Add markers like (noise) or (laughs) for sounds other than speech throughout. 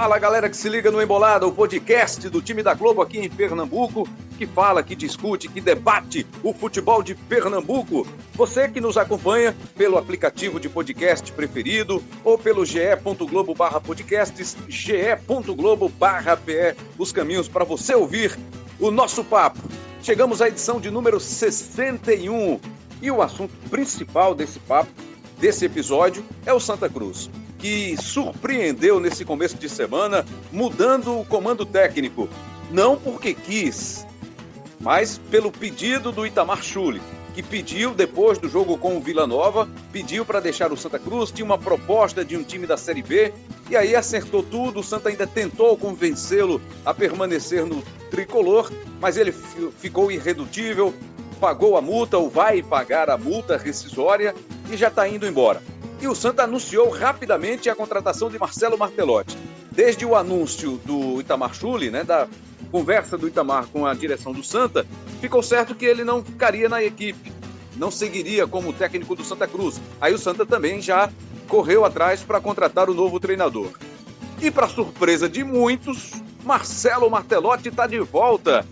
Fala galera que se liga no Embolada, o podcast do time da Globo aqui em Pernambuco, que fala, que discute, que debate o futebol de Pernambuco. Você que nos acompanha pelo aplicativo de podcast preferido ou pelo ge.globo barra podcasts, ge.globo barra PE, os caminhos para você ouvir o nosso papo. Chegamos à edição de número 61 e o assunto principal desse papo, desse episódio, é o Santa Cruz, que surpreendeu nesse começo de semana, mudando o comando técnico. Não porque quis, mas pelo pedido do Itamar Chuli, que pediu, depois do jogo com o Vila Nova, pediu para deixar o Santa Cruz, tinha uma proposta de um time da Série B, e aí acertou tudo. O Santa ainda tentou convencê-lo a permanecer no tricolor, mas ele ficou irredutível, pagou a multa ou vai pagar a multa rescisória e já está indo embora. E o Santa anunciou rapidamente a contratação de Marcelo Martelotti. Desde o anúncio do Itamar Chuli, né, da conversa do Itamar com a direção do Santa, ficou certo que ele não ficaria na equipe, não seguiria como técnico do Santa Cruz. Aí o Santa também já correu atrás para contratar o novo treinador. E para surpresa de muitos, Marcelo Martelotti está de volta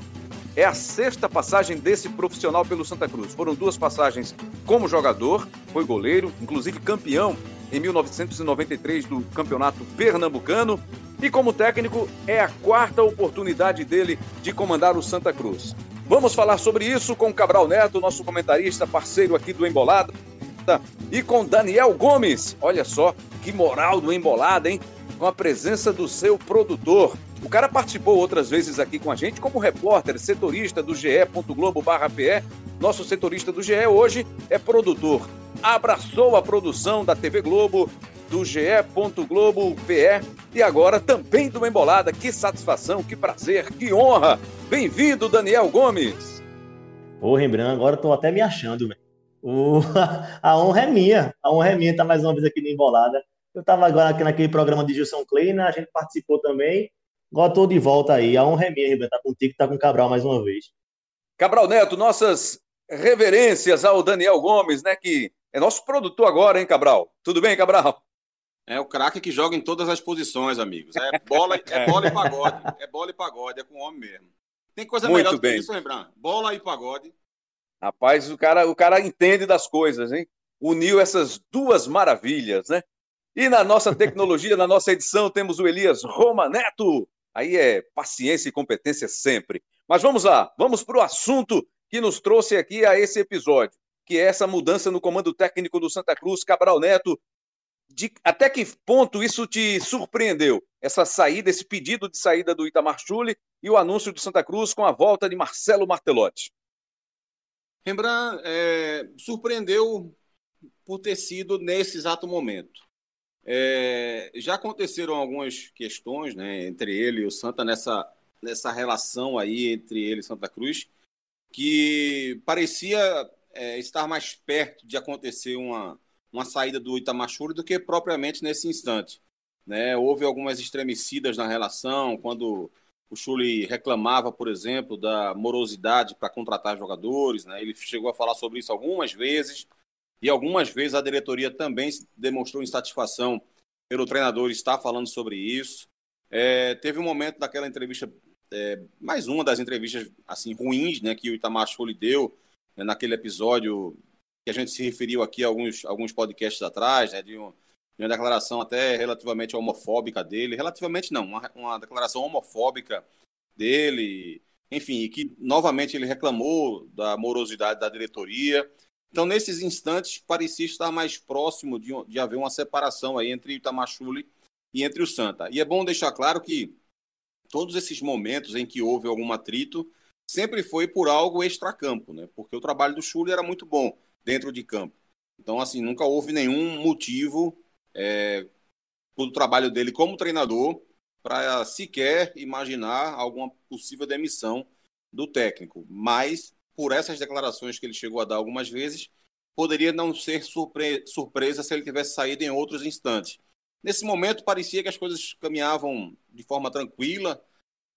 é a sexta passagem desse profissional pelo Santa Cruz. Foram duas passagens como jogador, foi goleiro, inclusive campeão em 1993 do Campeonato Pernambucano. E como técnico, é a quarta oportunidade dele de comandar o Santa Cruz. Vamos falar sobre isso com Cabral Neto, nosso comentarista, parceiro aqui do Embolada, e com Daniel Gomes. Olha só que moral do Embolada, hein? Com a presença do seu produtor, o cara participou outras vezes aqui com a gente como repórter, setorista do ge.globo.pe. Nosso setorista do GE hoje é produtor. Abraçou a produção da TV Globo, do ge.globo.pe e agora também do Embolada. Que satisfação, que prazer, que honra. Bem-vindo, Daniel Gomes. Ô, Rembrandt, agora tô até me achando, velho. O... (laughs) A honra é minha. A honra é minha estar mais uma vez aqui no Embolada. Eu estava agora aqui naquele programa de Gilson Kleina, a gente participou também. Agora estou de volta aí. A honra é minha, Ribeiro. Tá contigo, tá com o Cabral mais uma vez. Cabral Neto, nossas reverências ao Daniel Gomes, né? Que é nosso produtor agora, hein, Cabral? Tudo bem, Cabral? É o craque que joga em todas as posições, amigos. É bola, é bola e pagode. É bola e pagode, é com o homem mesmo. Tem coisa Muito melhor do bem. que isso, lembrar. Bola e pagode. Rapaz, o cara, o cara entende das coisas, hein? Uniu essas duas maravilhas, né? E na nossa tecnologia, na nossa edição, temos o Elias Roma Neto. Aí é paciência e competência sempre. Mas vamos lá, vamos para o assunto que nos trouxe aqui a esse episódio, que é essa mudança no comando técnico do Santa Cruz, Cabral Neto. De, até que ponto isso te surpreendeu? Essa saída, esse pedido de saída do Itamar Chuli e o anúncio do Santa Cruz com a volta de Marcelo Martelotti? Rembrandt é, surpreendeu por ter sido nesse exato momento. É, já aconteceram algumas questões né, entre ele e o Santa nessa, nessa relação aí entre ele e Santa Cruz, que parecia é, estar mais perto de acontecer uma, uma saída do Itamachuri do que propriamente nesse instante. Né? Houve algumas estremecidas na relação, quando o Chuli reclamava, por exemplo, da morosidade para contratar jogadores. Né? Ele chegou a falar sobre isso algumas vezes e algumas vezes a diretoria também demonstrou insatisfação pelo treinador estar falando sobre isso. É, teve um momento daquela entrevista, é, mais uma das entrevistas assim ruins né, que o Itamar Schulli deu né, naquele episódio que a gente se referiu aqui alguns, alguns podcasts atrás, né, de, um, de uma declaração até relativamente homofóbica dele. Relativamente não, uma, uma declaração homofóbica dele, enfim, que novamente ele reclamou da morosidade da diretoria. Então, nesses instantes, parecia estar mais próximo de, de haver uma separação aí entre o Itamachule e entre o Santa. E é bom deixar claro que todos esses momentos em que houve algum atrito sempre foi por algo extracampo, né? Porque o trabalho do Chule era muito bom dentro de campo. Então, assim, nunca houve nenhum motivo é, do trabalho dele como treinador para sequer imaginar alguma possível demissão do técnico. Mas por essas declarações que ele chegou a dar algumas vezes, poderia não ser surpre surpresa se ele tivesse saído em outros instantes. Nesse momento, parecia que as coisas caminhavam de forma tranquila.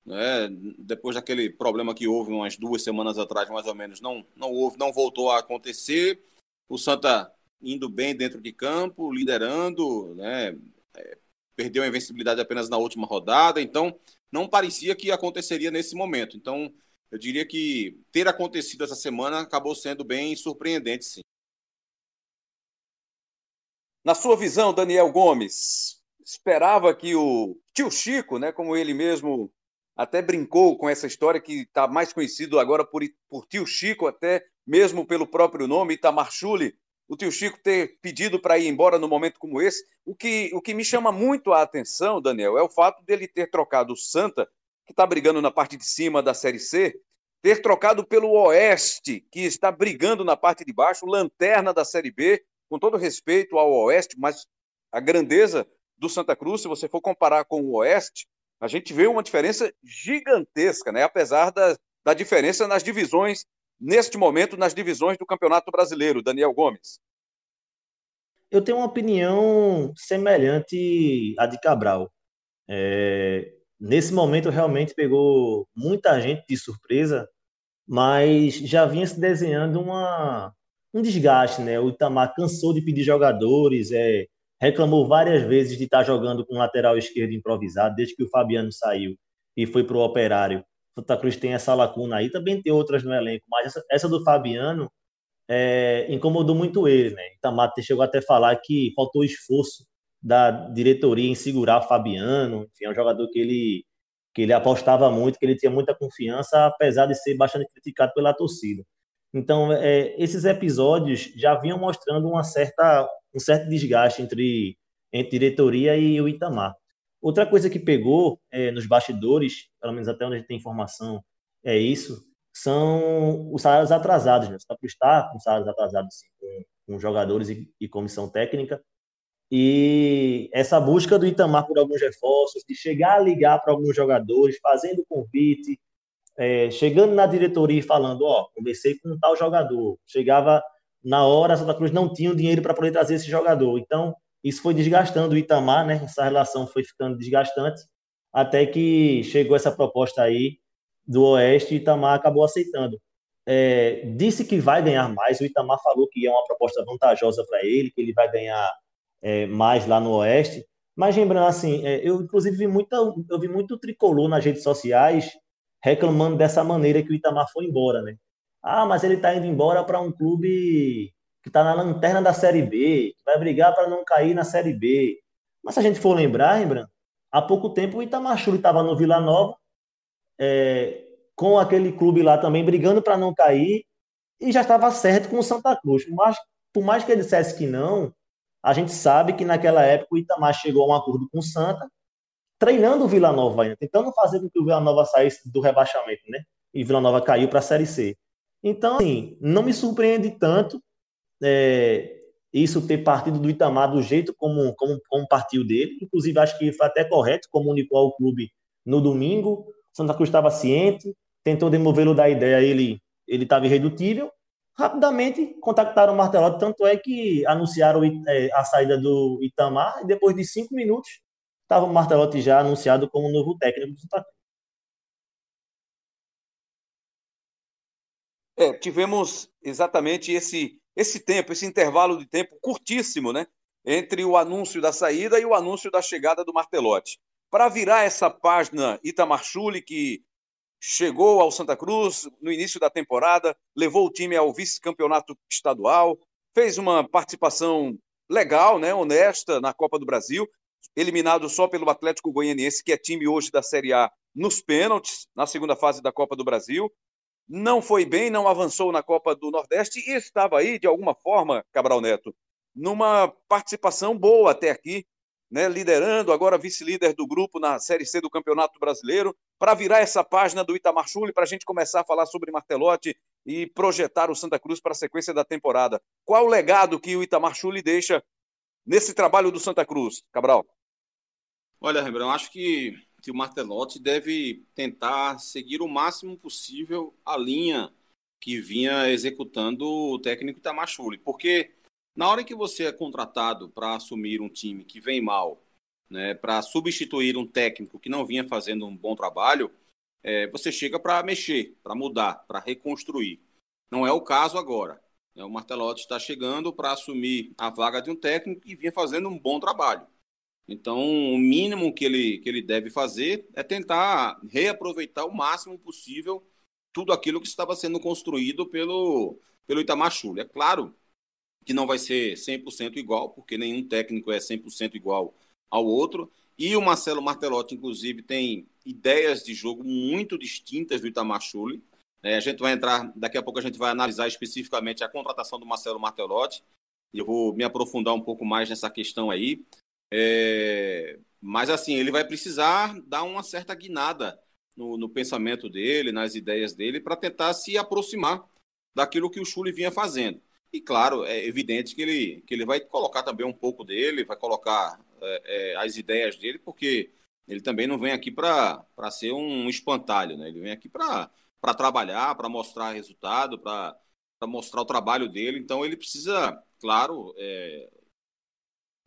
Né? Depois daquele problema que houve umas duas semanas atrás, mais ou menos, não, não houve, não voltou a acontecer. O Santa indo bem dentro de campo, liderando, né? É, perdeu a invencibilidade apenas na última rodada, então não parecia que aconteceria nesse momento. Então, eu diria que ter acontecido essa semana acabou sendo bem surpreendente, sim. Na sua visão, Daniel Gomes, esperava que o tio Chico, né, como ele mesmo até brincou com essa história que está mais conhecido agora por, por tio Chico, até mesmo pelo próprio nome, Itamar Chuli, o tio Chico ter pedido para ir embora no momento como esse. O que, o que me chama muito a atenção, Daniel, é o fato dele ter trocado o Santa, que está brigando na parte de cima da Série C, ter trocado pelo Oeste, que está brigando na parte de baixo, lanterna da Série B, com todo respeito ao Oeste, mas a grandeza do Santa Cruz, se você for comparar com o Oeste, a gente vê uma diferença gigantesca, né? apesar da, da diferença nas divisões, neste momento, nas divisões do Campeonato Brasileiro. Daniel Gomes. Eu tenho uma opinião semelhante à de Cabral. É, nesse momento, realmente pegou muita gente de surpresa, mas já vinha se desenhando uma, um desgaste. Né? O Itamar cansou de pedir jogadores, é, reclamou várias vezes de estar jogando com lateral esquerdo improvisado, desde que o Fabiano saiu e foi para o Operário. Santa Cruz tem essa lacuna aí, também tem outras no elenco, mas essa, essa do Fabiano é, incomodou muito ele, né? Itamar chegou até a falar que faltou esforço da diretoria em segurar Fabiano, enfim, é um jogador que ele que ele apostava muito, que ele tinha muita confiança, apesar de ser bastante criticado pela torcida. Então, é, esses episódios já vinham mostrando uma certa um certo desgaste entre, entre diretoria e o Itamar. Outra coisa que pegou é, nos bastidores, pelo menos até onde a gente tem informação, é isso, são os salários atrasados. Né? Você está com salários atrasados sim, com, com, jogadores e, e, comissão técnica. E essa busca do Itamar por alguns reforços, de chegar a ligar para alguns jogadores, fazendo convite, é, chegando na diretoria e falando: Ó, conversei com um tal jogador. Chegava na hora Santa Cruz não tinha o dinheiro para poder trazer esse jogador. Então, isso foi desgastando o Itamar, né? Essa relação foi ficando desgastante, até que chegou essa proposta aí do Oeste e Itamar acabou aceitando. É, disse que vai ganhar mais, o Itamar falou que é uma proposta vantajosa para ele, que ele vai ganhar é, mais lá no Oeste. Mas lembrando assim, é, eu inclusive vi muita, eu vi muito tricolor nas redes sociais reclamando dessa maneira que o Itamar foi embora, né? Ah, mas ele está indo embora para um clube que está na lanterna da Série B, que vai brigar para não cair na Série B. Mas se a gente for lembrar, Rembrandt, há pouco tempo o Itamachuri estava no Vila Nova, é, com aquele clube lá também brigando para não cair, e já estava certo com o Santa Cruz. Mas, por mais que ele dissesse que não, a gente sabe que naquela época o Itamar chegou a um acordo com o Santa, treinando o Vila Nova ainda, tentando fazer com que o Vila Nova saísse do rebaixamento, né? E Vila Nova caiu para a Série C. Então, assim, não me surpreende tanto é, isso ter partido do Itamar do jeito como, como, como partiu dele. Inclusive, acho que foi até correto, comunicou ao clube no domingo. Santa Cruz estava ciente, tentou demovê-lo da ideia, ele ele estava irredutível. Rapidamente contactaram o Martelotti, tanto é que anunciaram é, a saída do Itamar, e depois de cinco minutos estava o Martelotti já anunciado como novo técnico do Santa Cruz. É, tivemos exatamente esse, esse tempo, esse intervalo de tempo curtíssimo, né? Entre o anúncio da saída e o anúncio da chegada do Martelotti. Para virar essa página, Itamar Chuli, que chegou ao Santa Cruz no início da temporada, levou o time ao vice-campeonato estadual, fez uma participação legal, né, honesta na Copa do Brasil, eliminado só pelo Atlético Goianiense, que é time hoje da Série A, nos pênaltis, na segunda fase da Copa do Brasil. Não foi bem, não avançou na Copa do Nordeste e estava aí, de alguma forma, Cabral Neto, numa participação boa até aqui, né, liderando, agora vice-líder do grupo na Série C do Campeonato Brasileiro, para virar essa página do Itamar Chuli, para a gente começar a falar sobre Martelotti e projetar o Santa Cruz para a sequência da temporada. Qual o legado que o Itamar Chuli deixa nesse trabalho do Santa Cruz, Cabral? Olha, Rembrandt, acho que que o Martelotti deve tentar seguir o máximo possível a linha que vinha executando o técnico Itamachule. Porque na hora que você é contratado para assumir um time que vem mal, né, para substituir um técnico que não vinha fazendo um bom trabalho, é, você chega para mexer, para mudar, para reconstruir. Não é o caso agora. Né? O Martelotti está chegando para assumir a vaga de um técnico que vinha fazendo um bom trabalho. Então, o mínimo que ele, que ele deve fazer é tentar reaproveitar o máximo possível tudo aquilo que estava sendo construído pelo, pelo Itamar É claro que não vai ser 100% igual, porque nenhum técnico é 100% igual ao outro, e o Marcelo Martelotti, inclusive, tem ideias de jogo muito distintas do Itamar É, a gente vai entrar, daqui a pouco a gente vai analisar especificamente a contratação do Marcelo Martelotti, eu vou me aprofundar um pouco mais nessa questão aí. É, mas assim, ele vai precisar dar uma certa guinada no, no pensamento dele, nas ideias dele, para tentar se aproximar daquilo que o Chuli vinha fazendo. E claro, é evidente que ele, que ele vai colocar também um pouco dele, vai colocar é, é, as ideias dele, porque ele também não vem aqui para ser um espantalho, né? ele vem aqui para trabalhar, para mostrar resultado, para mostrar o trabalho dele. Então ele precisa, claro, é,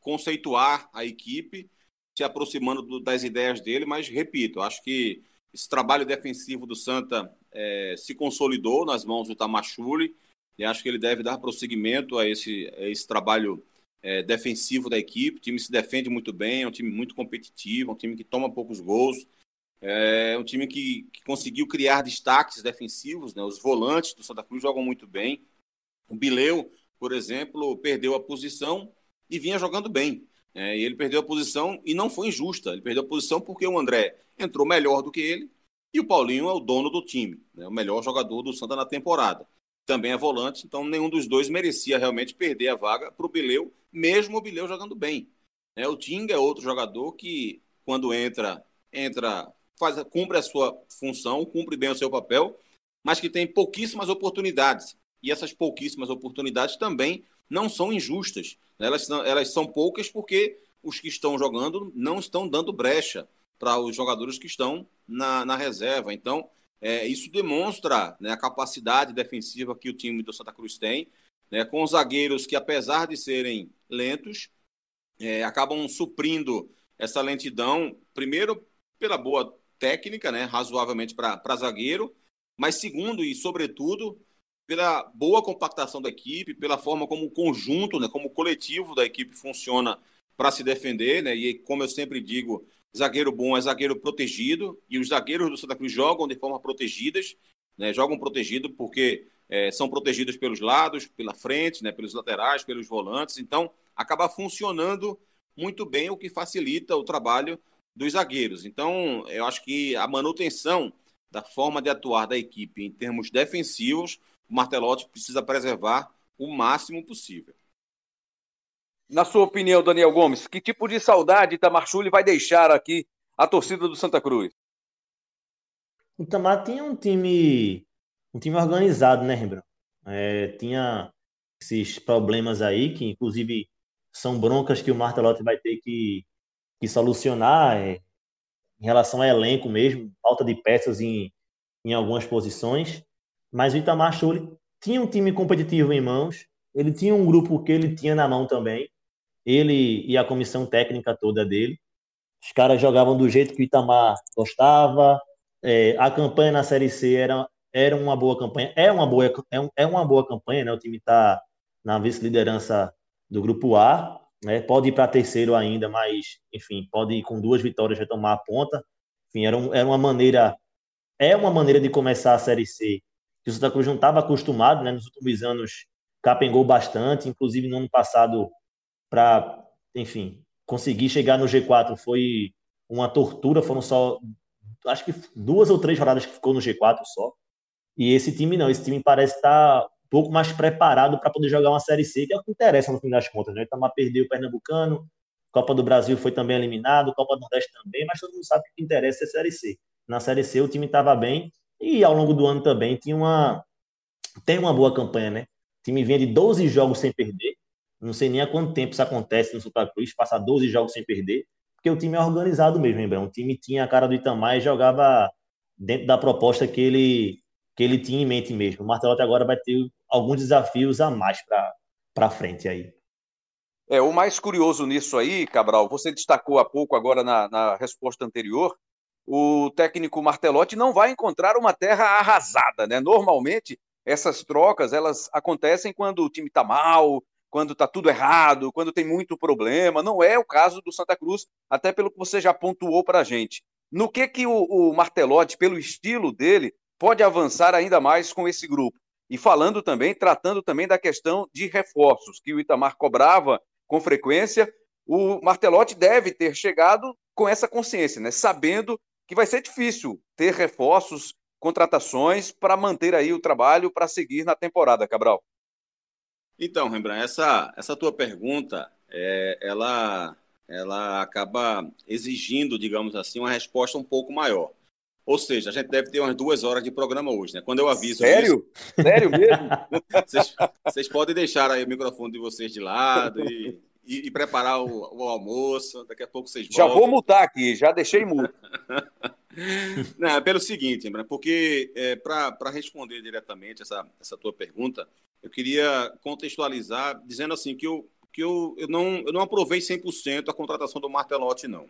conceituar a equipe, se aproximando do, das ideias dele, mas repito, acho que esse trabalho defensivo do Santa é, se consolidou nas mãos do Tamachule e acho que ele deve dar prosseguimento a esse, a esse trabalho é, defensivo da equipe. O time se defende muito bem, é um time muito competitivo, é um time que toma poucos gols, é um time que, que conseguiu criar destaques defensivos. Né? Os volantes do Santa Cruz jogam muito bem. O Bileu, por exemplo, perdeu a posição e vinha jogando bem. É, e ele perdeu a posição e não foi injusta. Ele perdeu a posição porque o André entrou melhor do que ele e o Paulinho é o dono do time, né, o melhor jogador do Santa na temporada. Também é volante, então nenhum dos dois merecia realmente perder a vaga para o Bileu, mesmo o Bileu jogando bem. É, o Tinga é outro jogador que, quando entra, entra faz, cumpre a sua função, cumpre bem o seu papel, mas que tem pouquíssimas oportunidades. E essas pouquíssimas oportunidades também não são injustas. Né? Elas são, elas são poucas porque os que estão jogando não estão dando brecha para os jogadores que estão na, na reserva. Então, é, isso demonstra né, a capacidade defensiva que o time do Santa Cruz tem, né, com os zagueiros que, apesar de serem lentos, é, acabam suprindo essa lentidão, primeiro pela boa técnica, né, razoavelmente para zagueiro, mas segundo e sobretudo pela boa compactação da equipe, pela forma como o conjunto, né, como o coletivo da equipe funciona para se defender, né? E como eu sempre digo, zagueiro bom é zagueiro protegido e os zagueiros do Santa Cruz jogam de forma protegidas, né? Jogam protegido porque é, são protegidos pelos lados, pela frente, né? Pelos laterais, pelos volantes. Então acaba funcionando muito bem, o que facilita o trabalho dos zagueiros. Então eu acho que a manutenção da forma de atuar da equipe em termos defensivos o Martelotti precisa preservar o máximo possível. Na sua opinião, Daniel Gomes, que tipo de saudade Itamar Chuli vai deixar aqui a torcida do Santa Cruz? O Itamar tinha um time, um time organizado, né, Rembrandt? É, tinha esses problemas aí, que inclusive são broncas que o Martelotti vai ter que, que solucionar é, em relação ao elenco mesmo, falta de peças em, em algumas posições mas o Itamar Schulli tinha um time competitivo em mãos, ele tinha um grupo que ele tinha na mão também, ele e a comissão técnica toda dele. Os caras jogavam do jeito que o Itamar gostava, é, a campanha na Série C era, era uma boa campanha, é uma boa, é, um, é uma boa campanha, né? o time está na vice-liderança do grupo A, né? pode ir para terceiro ainda, mas, enfim, pode ir com duas vitórias retomar a ponta. Enfim, era, um, era uma maneira, é uma maneira de começar a Série C que o Santa Cruz não estava acostumado, né? Nos últimos anos capengou bastante, inclusive no ano passado para, enfim, conseguir chegar no G4 foi uma tortura, foram só acho que duas ou três rodadas que ficou no G4 só. E esse time não, esse time parece estar tá um pouco mais preparado para poder jogar uma Série C, que é o que interessa no fim das contas, né? O Itamar perdeu o Pernambucano, Copa do Brasil foi também eliminado, Copa do Nordeste também, mas todo mundo sabe que o que interessa é a Série C. Na Série C o time estava bem e ao longo do ano também tinha uma, tem uma boa campanha, né? O time vinha de 12 jogos sem perder. Não sei nem há quanto tempo isso acontece no Super Cruz, passar 12 jogos sem perder, porque o time é organizado mesmo, hein, O time tinha a cara do Itamar e jogava dentro da proposta que ele, que ele tinha em mente mesmo. O Martelotti agora vai ter alguns desafios a mais para frente aí. É, o mais curioso nisso aí, Cabral, você destacou há pouco agora na, na resposta anterior, o técnico Martelotti não vai encontrar uma terra arrasada, né? Normalmente essas trocas elas acontecem quando o time está mal, quando está tudo errado, quando tem muito problema. Não é o caso do Santa Cruz, até pelo que você já pontuou para a gente. No que que o, o Martelotti, pelo estilo dele, pode avançar ainda mais com esse grupo? E falando também, tratando também da questão de reforços, que o Itamar cobrava com frequência, o Martelotti deve ter chegado com essa consciência, né? sabendo que vai ser difícil ter reforços, contratações para manter aí o trabalho para seguir na temporada, Cabral. Então, Rembrandt, essa, essa tua pergunta, é, ela, ela acaba exigindo, digamos assim, uma resposta um pouco maior. Ou seja, a gente deve ter umas duas horas de programa hoje, né? Quando eu aviso. Sério? Isso, Sério mesmo? (laughs) vocês, vocês, podem deixar aí o microfone de vocês de lado e, e, e preparar o, o, almoço. Daqui a pouco vocês voltam. Já vou mutar aqui, já deixei mudo. (laughs) Não, é pelo seguinte, porque é, para responder diretamente essa, essa tua pergunta, eu queria contextualizar dizendo assim que eu, que eu, eu, não, eu não aprovei 100% a contratação do Martelotti, não.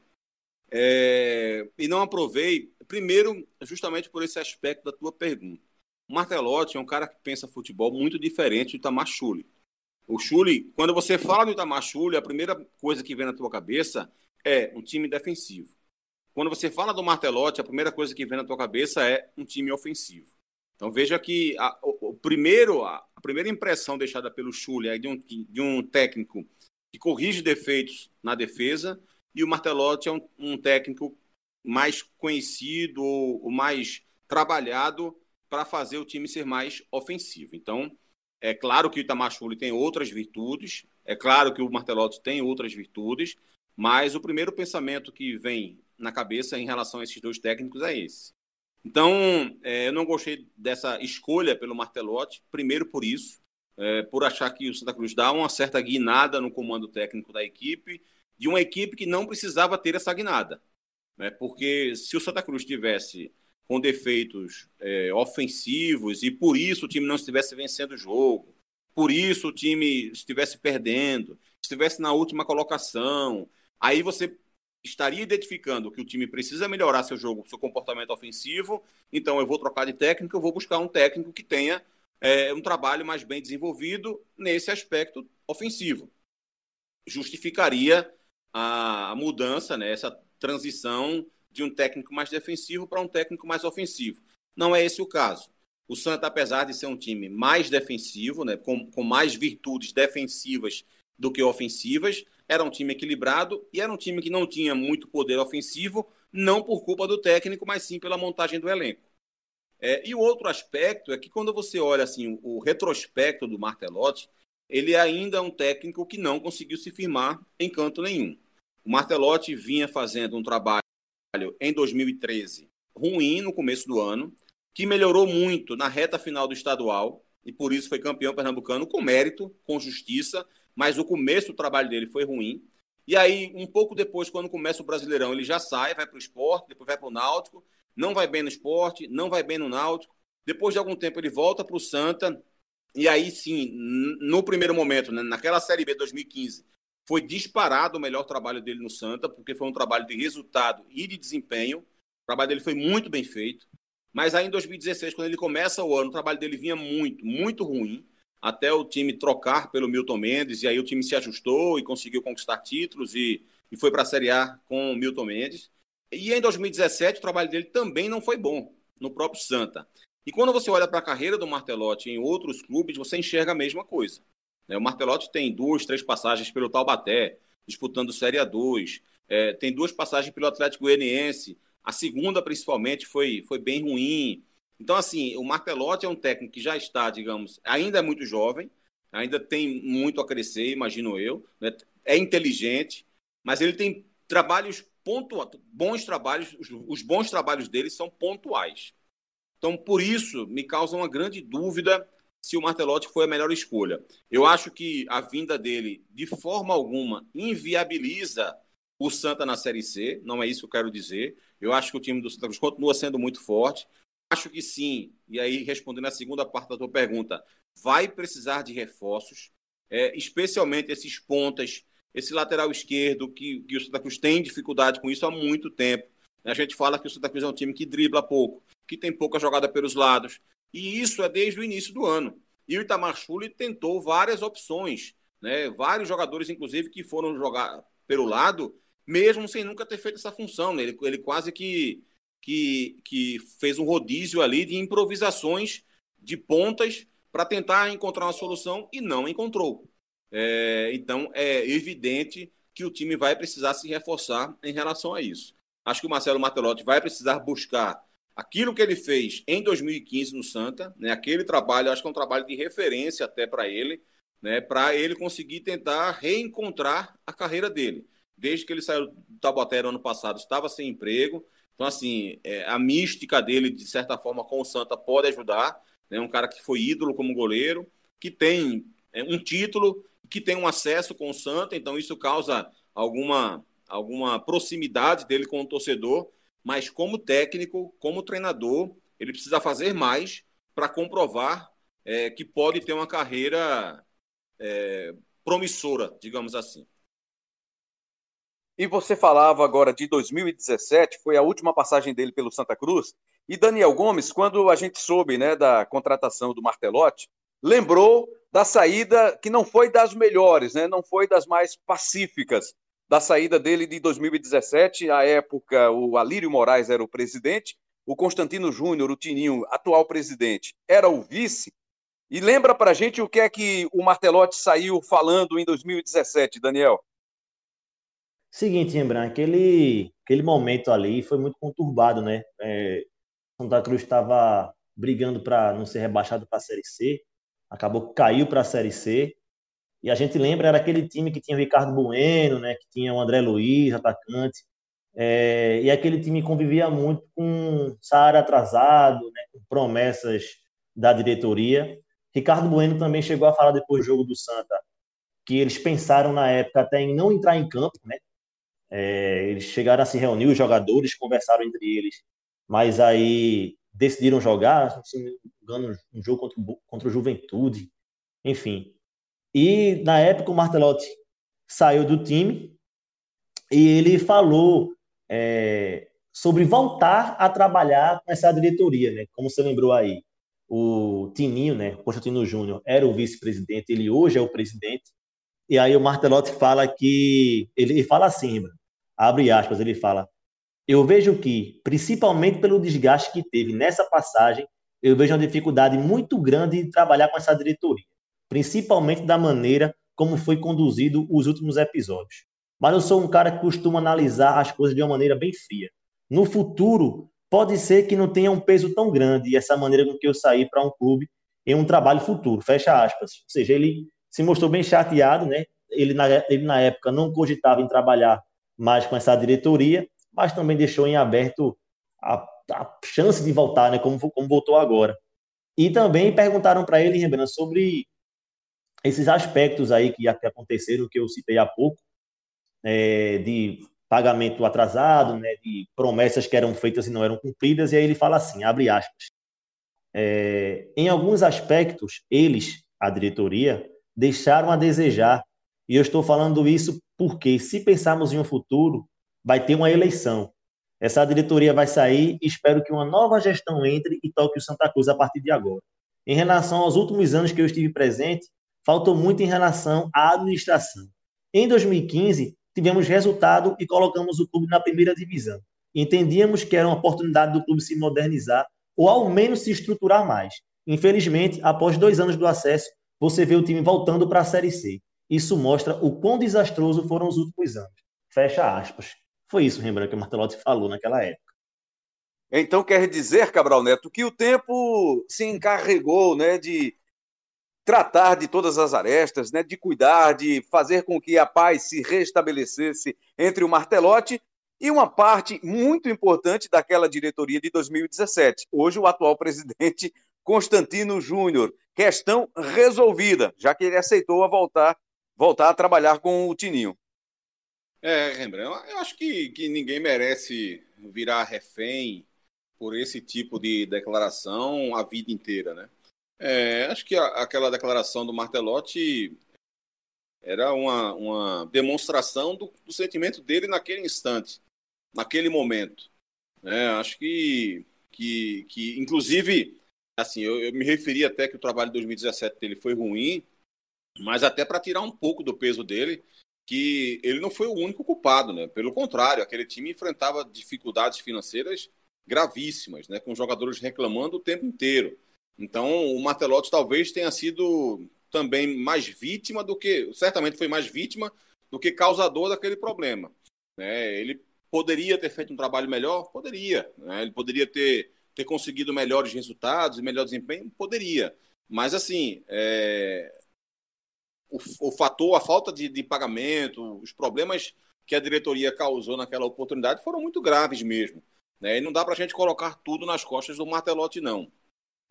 É, e não aprovei, primeiro, justamente por esse aspecto da tua pergunta. O Martelotti é um cara que pensa futebol muito diferente do Itamar Schulli. O Schulli, quando você fala do Itamar Schulli, a primeira coisa que vem na tua cabeça é um time defensivo. Quando você fala do Martelotti, a primeira coisa que vem na tua cabeça é um time ofensivo. Então veja que a, o, o, primeiro, a, a, primeira impressão deixada pelo Schulli é de um, de um técnico que corrige defeitos na defesa e o Martelotti é um, um técnico mais conhecido ou mais trabalhado para fazer o time ser mais ofensivo. Então, é claro que o Itamar Schulli tem outras virtudes, é claro que o Martelotti tem outras virtudes, mas o primeiro pensamento que vem na cabeça em relação a esses dois técnicos é esse. Então, é, eu não gostei dessa escolha pelo Martelotti, primeiro por isso, é, por achar que o Santa Cruz dá uma certa guinada no comando técnico da equipe, de uma equipe que não precisava ter essa guinada. Né? Porque se o Santa Cruz tivesse com defeitos é, ofensivos e por isso o time não estivesse vencendo o jogo, por isso o time estivesse perdendo, estivesse na última colocação, aí você estaria identificando que o time precisa melhorar seu jogo, seu comportamento ofensivo, então eu vou trocar de técnico, eu vou buscar um técnico que tenha é, um trabalho mais bem desenvolvido nesse aspecto ofensivo. Justificaria a mudança, né, essa transição de um técnico mais defensivo para um técnico mais ofensivo. Não é esse o caso. O Santa, apesar de ser um time mais defensivo, né, com, com mais virtudes defensivas do que ofensivas, era um time equilibrado e era um time que não tinha muito poder ofensivo, não por culpa do técnico, mas sim pela montagem do elenco. É, e o outro aspecto é que quando você olha assim o retrospecto do Martelotti, ele ainda é um técnico que não conseguiu se firmar em canto nenhum. O Martelotti vinha fazendo um trabalho em 2013 ruim no começo do ano, que melhorou muito na reta final do estadual e por isso foi campeão pernambucano com mérito, com justiça mas o começo do trabalho dele foi ruim. E aí, um pouco depois, quando começa o Brasileirão, ele já sai, vai para o esporte, depois vai para o Náutico, não vai bem no esporte, não vai bem no Náutico. Depois de algum tempo, ele volta para o Santa. E aí, sim, no primeiro momento, né, naquela Série B 2015, foi disparado o melhor trabalho dele no Santa, porque foi um trabalho de resultado e de desempenho. O trabalho dele foi muito bem feito. Mas aí, em 2016, quando ele começa o ano, o trabalho dele vinha muito, muito ruim até o time trocar pelo Milton Mendes, e aí o time se ajustou e conseguiu conquistar títulos e, e foi para a Série A com o Milton Mendes. E em 2017 o trabalho dele também não foi bom no próprio Santa. E quando você olha para a carreira do Martelotti em outros clubes, você enxerga a mesma coisa. Né? O Martelotti tem duas, três passagens pelo Taubaté, disputando Série A2, é, tem duas passagens pelo Atlético Goianiense, a segunda principalmente foi, foi bem ruim, então, assim, o Martelotti é um técnico que já está, digamos, ainda é muito jovem, ainda tem muito a crescer, imagino eu. Né? É inteligente, mas ele tem trabalhos pontuais, bons trabalhos, os bons trabalhos dele são pontuais. Então, por isso, me causa uma grande dúvida se o Martelotti foi a melhor escolha. Eu acho que a vinda dele, de forma alguma, inviabiliza o Santa na Série C, não é isso que eu quero dizer. Eu acho que o time do Santa Cruz continua sendo muito forte. Acho que sim. E aí, respondendo a segunda parte da tua pergunta, vai precisar de reforços, é, especialmente esses pontas, esse lateral esquerdo, que, que o Santa Cruz tem dificuldade com isso há muito tempo. A gente fala que o Santa Cruz é um time que dribla pouco, que tem pouca jogada pelos lados. E isso é desde o início do ano. E o Itamar Schulli tentou várias opções né? Vários jogadores, inclusive, que foram jogar pelo lado, mesmo sem nunca ter feito essa função. Né? Ele, ele quase que, que, que fez um rodízio ali de improvisações de pontas para tentar encontrar uma solução e não encontrou. É, então é evidente que o time vai precisar se reforçar em relação a isso. Acho que o Marcelo Martelotti vai precisar buscar aquilo que ele fez em 2015 no Santa, né? Aquele trabalho, acho que é um trabalho de referência até para ele, né? Para ele conseguir tentar reencontrar a carreira dele. Desde que ele saiu do Taboté no ano passado, estava sem emprego. Então, assim, é, a mística dele, de certa forma, com o Santa pode ajudar. Né? Um cara que foi ídolo como goleiro, que tem é, um título, que tem um acesso com o Santa, então isso causa alguma, alguma proximidade dele com o torcedor mas como técnico, como treinador, ele precisa fazer mais para comprovar é, que pode ter uma carreira é, promissora, digamos assim. E você falava agora de 2017, foi a última passagem dele pelo Santa Cruz. E Daniel Gomes, quando a gente soube né, da contratação do Martelotti, lembrou da saída que não foi das melhores, né, não foi das mais pacíficas da saída dele de 2017. À época, o Alírio Moraes era o presidente, o Constantino Júnior, o Tininho, atual presidente, era o vice. E lembra para a gente o que é que o Martelotti saiu falando em 2017, Daniel? Seguinte, Rembrandt, aquele, aquele momento ali foi muito conturbado, né? É, Santa Cruz estava brigando para não ser rebaixado para a Série C, acabou que caiu para a Série C, e a gente lembra, era aquele time que tinha o Ricardo Bueno, né, que tinha o André Luiz, atacante. É, e aquele time convivia muito com Saara atrasado, né, com promessas da diretoria. Ricardo Bueno também chegou a falar depois do jogo do Santa que eles pensaram na época até em não entrar em campo, né? É, eles chegaram a se reunir, os jogadores conversaram entre eles, mas aí decidiram jogar, se não me engano, um jogo contra, contra o Juventude, enfim. E na época o Martelotti saiu do time e ele falou é, sobre voltar a trabalhar com essa diretoria, né? Como você lembrou aí, o Tininho, né? Constantino Júnior era o vice-presidente, ele hoje é o presidente. E aí o Martelotti fala que ele, ele fala assim, abre aspas, ele fala: eu vejo que, principalmente pelo desgaste que teve nessa passagem, eu vejo uma dificuldade muito grande de trabalhar com essa diretoria principalmente da maneira como foi conduzido os últimos episódios. Mas eu sou um cara que costuma analisar as coisas de uma maneira bem fria. No futuro, pode ser que não tenha um peso tão grande essa maneira com que eu saí para um clube em um trabalho futuro, fecha aspas. Ou seja, ele se mostrou bem chateado, né? Ele na, ele, na época, não cogitava em trabalhar mais com essa diretoria, mas também deixou em aberto a, a chance de voltar, né? Como, como voltou agora. E também perguntaram para ele, Rembrandt, sobre esses aspectos aí que, que aconteceram, que eu citei há pouco, é, de pagamento atrasado, né, de promessas que eram feitas e não eram cumpridas, e aí ele fala assim, abre aspas, é, em alguns aspectos, eles, a diretoria, deixaram a desejar, e eu estou falando isso porque, se pensarmos em um futuro, vai ter uma eleição. Essa diretoria vai sair e espero que uma nova gestão entre e toque o Santa Cruz a partir de agora. Em relação aos últimos anos que eu estive presente, faltou muito em relação à administração. Em 2015, tivemos resultado e colocamos o clube na primeira divisão. Entendíamos que era uma oportunidade do clube se modernizar ou ao menos se estruturar mais. Infelizmente, após dois anos do acesso, você vê o time voltando para a Série C. Isso mostra o quão desastroso foram os últimos anos. Fecha aspas. Foi isso, Rembrandt, que o Martelotti falou naquela época. Então quer dizer, Cabral Neto, que o tempo se encarregou né, de tratar de todas as arestas, né, de cuidar, de fazer com que a paz se restabelecesse entre o Martelotti e uma parte muito importante daquela diretoria de 2017. Hoje, o atual presidente Constantino Júnior. Questão resolvida, já que ele aceitou a voltar, voltar a trabalhar com o Tininho. É, Rembrandt, eu acho que, que ninguém merece virar refém por esse tipo de declaração a vida inteira, né? É, acho que a, aquela declaração do Martelotti era uma, uma demonstração do, do, sentimento dele naquele instante, naquele momento. É, acho que, que, que inclusive, assim, eu, eu, me referi até que o trabalho de 2017 dele foi ruim, mas até para tirar um pouco do peso dele, que ele não foi o único culpado, né? Pelo contrário, aquele time enfrentava dificuldades financeiras gravíssimas, né? Com jogadores reclamando o tempo inteiro. Então, o Martelotti talvez tenha sido também mais vítima do que, certamente foi mais vítima do que causador daquele problema. Né? Ele poderia ter feito um trabalho melhor? Poderia. Né? Ele poderia ter, ter conseguido melhores resultados e melhor desempenho? Poderia. Mas, assim, é... o, o, fator, a falta de, de pagamento, os problemas que a diretoria causou naquela oportunidade foram muito graves mesmo. Né? E não dá para a gente colocar tudo nas costas do Martelotti, não.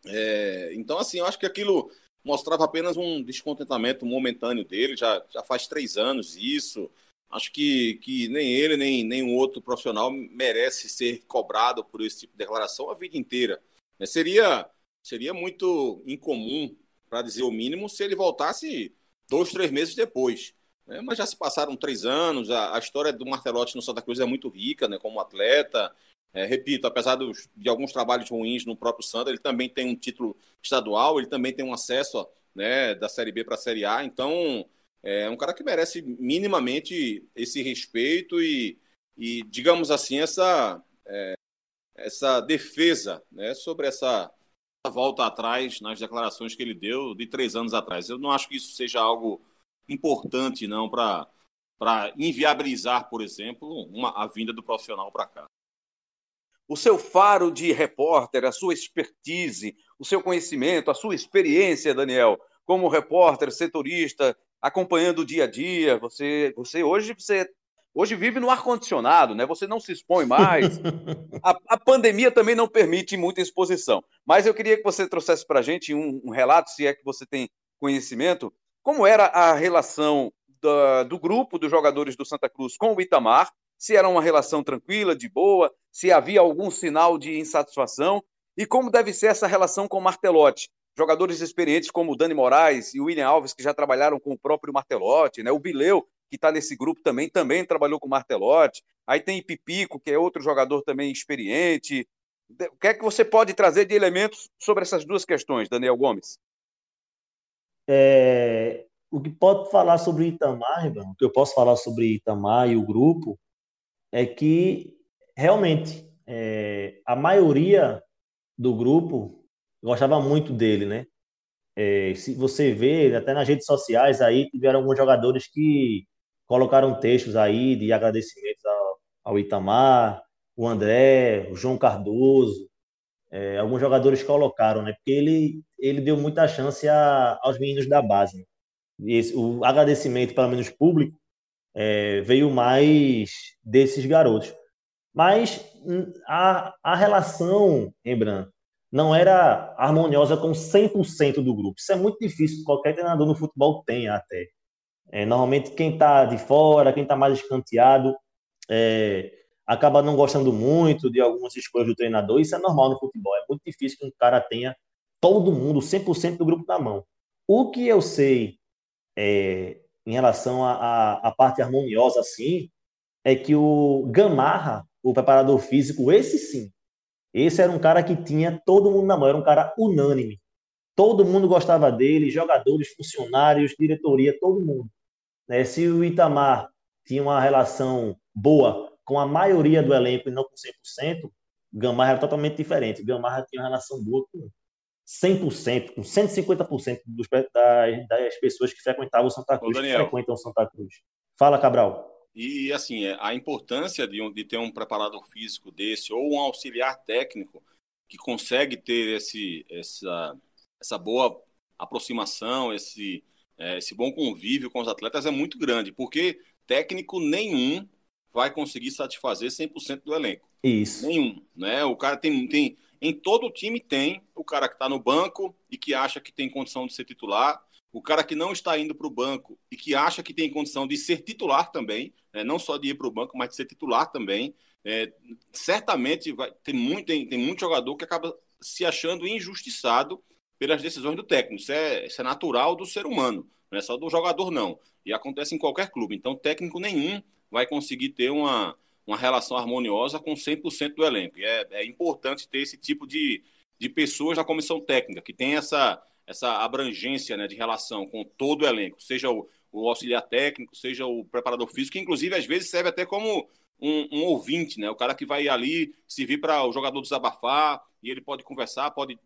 É... então, assim, eu acho que aquilo mostrava apenas um descontentamento momentâneo dele, já, já faz três anos isso. Acho que, que nem ele, nem nenhum outro profissional merece ser cobrado por esse tipo de declaração a vida inteira. Mas seria, seria muito incomum, para dizer o mínimo, se ele voltasse dois, três meses depois. Né? Mas já se passaram três anos, a, a história do Martelotti no Santa Cruz é muito rica, né? como atleta, é, repito, apesar dos, de alguns trabalhos ruins no próprio Santa, ele também tem um título estadual, ele também tem um acesso né, da Série B para a Série A, então é um cara que merece minimamente esse respeito e, e digamos assim, essa, é, essa defesa né, sobre essa volta atrás nas declarações que ele deu de três anos atrás. Eu não acho que isso seja algo importante, não, para inviabilizar, por exemplo, uma, a vinda do profissional para cá o seu faro de repórter, a sua expertise, o seu conhecimento, a sua experiência, Daniel, como repórter, setorista, acompanhando o dia a dia. Você, você hoje você hoje vive no ar condicionado, né? Você não se expõe mais. (laughs) A, a, pandemia também não permite muita exposição. Mas eu queria que você trouxesse para a gente um, um, relato, se é que você tem conhecimento, como era a relação da, do grupo dos jogadores do Santa Cruz com o Itamar se era uma relação tranquila, de boa, se havia algum sinal de insatisfação e como deve ser essa relação com o Martelotti. Jogadores experientes como o Dani Moraes e o William Alves, que já trabalharam com o próprio Martelotti, né? o Bileu, que está nesse grupo também, também trabalhou com Martelotti. Aí tem Pipico, que é outro jogador também experiente. O que é que você pode trazer de elementos sobre essas duas questões, Daniel Gomes? É, o que pode falar sobre Itamar, o que eu posso falar sobre Itamar e o grupo, é que realmente é, a maioria do grupo gostava muito dele, né? É, se você vê, até nas redes sociais aí, tiveram alguns jogadores que colocaram textos aí de agradecimentos ao, ao Itamar, o André, o João Cardoso, é, alguns jogadores colocaram, né? Porque ele, ele deu muita chance a, aos meninos da base. Né? Esse, o agradecimento, pelo menos público, é, veio mais desses garotos. Mas hum, a, a relação, Rembrandt, não era harmoniosa com 100% do grupo. Isso é muito difícil, qualquer treinador no futebol tem até. É, normalmente quem está de fora, quem está mais escanteado, é, acaba não gostando muito de algumas escolhas do treinador. Isso é normal no futebol. É muito difícil que um cara tenha todo mundo, 100% do grupo na mão. O que eu sei é, em relação à parte harmoniosa, assim, é que o Gamarra, o preparador físico, esse sim, esse era um cara que tinha todo mundo na mão, era um cara unânime. Todo mundo gostava dele, jogadores, funcionários, diretoria, todo mundo. Né? Se o Itamar tinha uma relação boa com a maioria do elenco e não com 100%, Gamarra era totalmente diferente. Gamarra tinha uma relação boa com 100%, com 150% dos, das, das pessoas que frequentavam Santa Cruz, Ô, que frequentam Santa Cruz. Fala, Cabral. E, assim, é, a importância de, um, de ter um preparador físico desse ou um auxiliar técnico que consegue ter esse, essa, essa boa aproximação, esse, é, esse bom convívio com os atletas é muito grande, porque técnico nenhum vai conseguir satisfazer 100% do elenco. Isso. Nenhum. Né? O cara tem, tem, em todo time tem o cara que está no banco e que acha que tem condição de ser titular, o cara que não está indo para o banco e que acha que tem condição de ser titular também, né? não só de ir para o banco, mas de ser titular também. É, certamente vai, tem, muito, tem, tem muito jogador que acaba se achando injustiçado pelas decisões do técnico. Isso é, isso é natural do ser humano, não é só do jogador, não. E acontece em qualquer clube. Então, técnico nenhum vai conseguir ter uma, uma relação harmoniosa com 100% do elenco. E é, é importante ter esse tipo de, de pessoas na comissão técnica, que tem essa, essa abrangência né, de relação com todo o elenco, seja o, o auxiliar técnico, seja o preparador físico, que inclusive às vezes serve até como um, um ouvinte, né? O cara que vai ali servir para o jogador desabafar e ele pode conversar, pode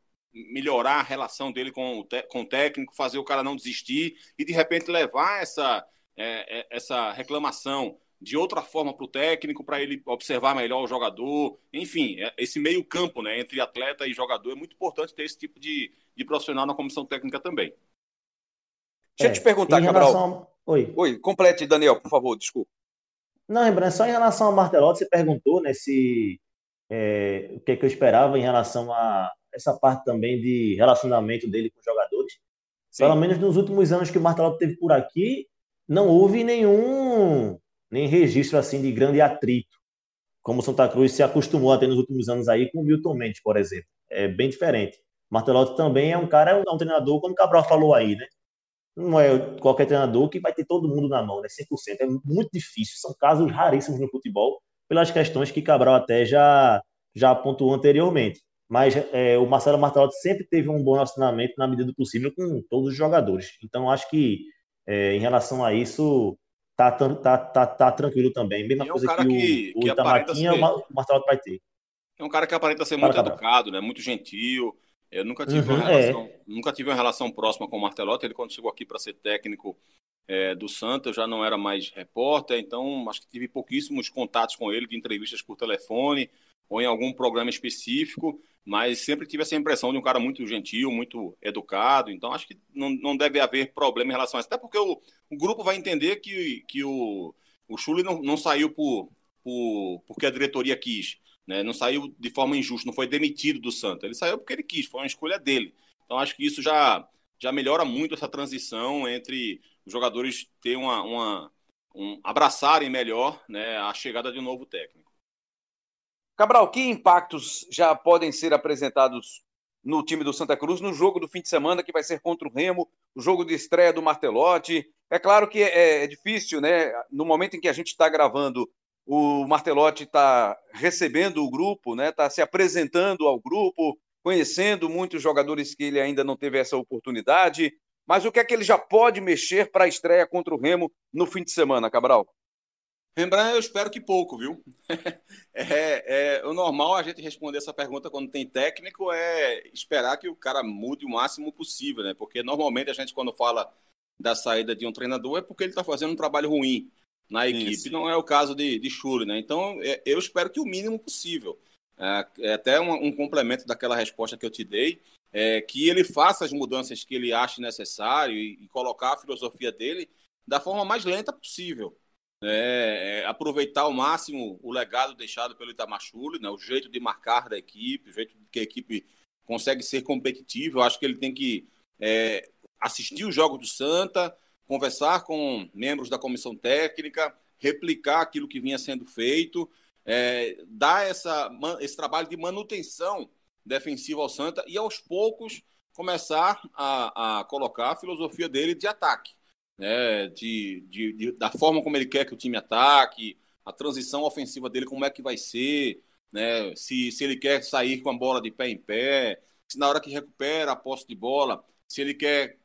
melhorar a relação dele com o, com o técnico, fazer o cara não desistir e de repente levar essa, é, é essa reclamação de outra forma para o técnico, para ele observar melhor o jogador. Enfim, é, esse meio campo né, entre atleta e jogador é muito importante ter esse tipo de, de profissional na comissão técnica também. Deixa eu te perguntar, Cabral. Oi. Oi, complete, Daniel, por favor, desculpa. Não, lembrando, só em relação ao Martelotti, você perguntou né, se, é, o que, é que eu esperava em relação a essa parte também de relacionamento dele com os jogadores. Sim. Pelo menos nos últimos anos que o Martelotti teve por aqui, não houve nenhum nem registro assim de grande atrito, como o Santa Cruz se acostumou a ter nos últimos anos aí com o Milton Mendes, por exemplo. É bem diferente. Martelotti também é um cara, é um treinador, como o Cabral falou aí, né? não é qualquer treinador que vai ter todo mundo na mão, né? 100%. É muito difícil. São casos raríssimos no futebol, pelas questões que Cabral até já, já pontuou anteriormente. Mas é, o Marcelo Martelotti sempre teve um bom relacionamento, na medida do possível, com todos os jogadores. Então, acho que, é, em relação a isso, tá, tá, tá, tá tranquilo também. Mesma é um coisa que, que, o, o Itamar o Martelotti vai ter. É um cara que aparenta ser muito educado, né? muito gentil, eu nunca tive, uhum, uma relação, é. nunca tive uma relação próxima com o Martelotti. Ele, quando chegou aqui para ser técnico é, do Santa, eu já não era mais repórter, então acho que tive pouquíssimos contatos com ele, de entrevistas por telefone ou em algum programa específico, mas sempre tive essa impressão de um cara muito gentil, muito educado. Então acho que não, não deve haver problema em relação a isso. Até porque o, o grupo vai entender que, que o, o Chuli não, não saiu por, por, porque a diretoria quis. Né? Não saiu de forma injusta, não foi demitido do Santa. Ele saiu porque ele quis, foi uma escolha dele. Então acho que isso já, já melhora muito essa transição entre os jogadores ter uma, uma um, abraçarem melhor né, a chegada de um novo técnico. Cabral, que impactos já podem ser apresentados no time do Santa Cruz no jogo do fim de semana que vai ser contra o Remo, o jogo de estreia do Martelotti? É claro que é, é difícil, né? No momento em que a gente está gravando o Martelotti está recebendo o grupo, né? Está se apresentando ao grupo, conhecendo muitos jogadores que ele ainda não teve essa oportunidade. Mas o que é que ele já pode mexer para a estreia contra o Remo no fim de semana, Cabral? Rembrandt, eu espero que pouco, viu? (laughs) é, é, o normal a gente responder essa pergunta quando tem técnico é esperar que o cara mude o máximo possível, né? Porque normalmente a gente, quando fala da saída de um treinador, é porque ele está fazendo um trabalho ruim na equipe. Isso. Não é o caso de, de Chule, né? Então, é, eu espero que o mínimo possível. É, é até um, um, complemento daquela resposta que eu te dei, é, que ele faça as mudanças que ele acha necessário e, e colocar a filosofia dele da forma mais lenta possível. É, é, aproveitar ao máximo o legado deixado pelo Itamar né, o jeito de marcar da equipe, o jeito que a equipe consegue ser competitiva. Eu acho que ele tem que é, assistir os jogos do Santa, conversar com membros da comissão técnica, replicar aquilo que vinha sendo feito, é, dar essa, esse trabalho de manutenção defensiva ao Santa e aos poucos começar a, a colocar a filosofia dele de ataque, né? de, de, de, da forma como ele quer que o time ataque, a transição ofensiva dele, como é que vai ser, né? se, se ele quer sair com a bola de pé em pé, se na hora que recupera a posse de bola, se ele quer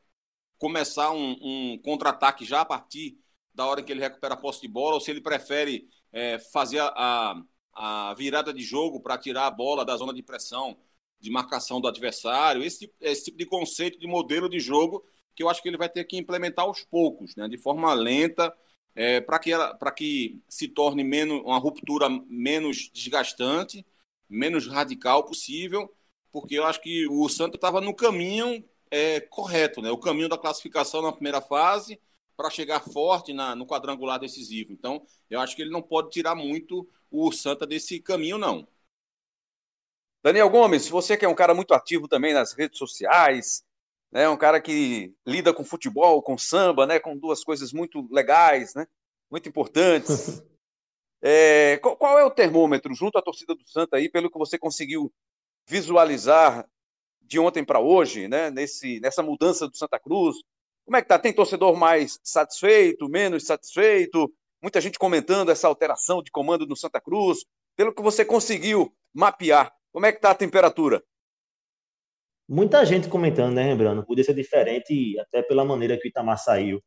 começar um, um contra-ataque já a partir da hora que ele recupera a posse de bola, ou se ele prefere é, fazer a, a virada de jogo para tirar a bola da zona de pressão, de marcação do adversário, esse, esse tipo de conceito de modelo de jogo que eu acho que ele vai ter que implementar aos poucos, né, de forma lenta, é, para que, que se torne menos, uma ruptura menos desgastante, menos radical possível, porque eu acho que o Santos estava no caminho é, correto, né? O caminho da classificação na primeira fase para chegar forte na, no quadrangular decisivo. Então, eu acho que ele não pode tirar muito o Santa desse caminho, não. Daniel Gomes, você que é um cara muito ativo também nas redes sociais, né? Um cara que lida com futebol, com samba, né? Com duas coisas muito legais, né? Muito importantes. (laughs) É, qual é o termômetro junto à torcida do Santa aí, pelo que você conseguiu visualizar de ontem para hoje, né, nesse, nessa mudança do Santa Cruz? Como é que tá? Tem torcedor mais satisfeito, menos satisfeito? Muita gente comentando essa alteração de comando no Santa Cruz. Pelo que você conseguiu mapear, como é que está a temperatura? Muita gente comentando, né, lembrando, podia ser diferente até pela maneira que o Itamar saiu.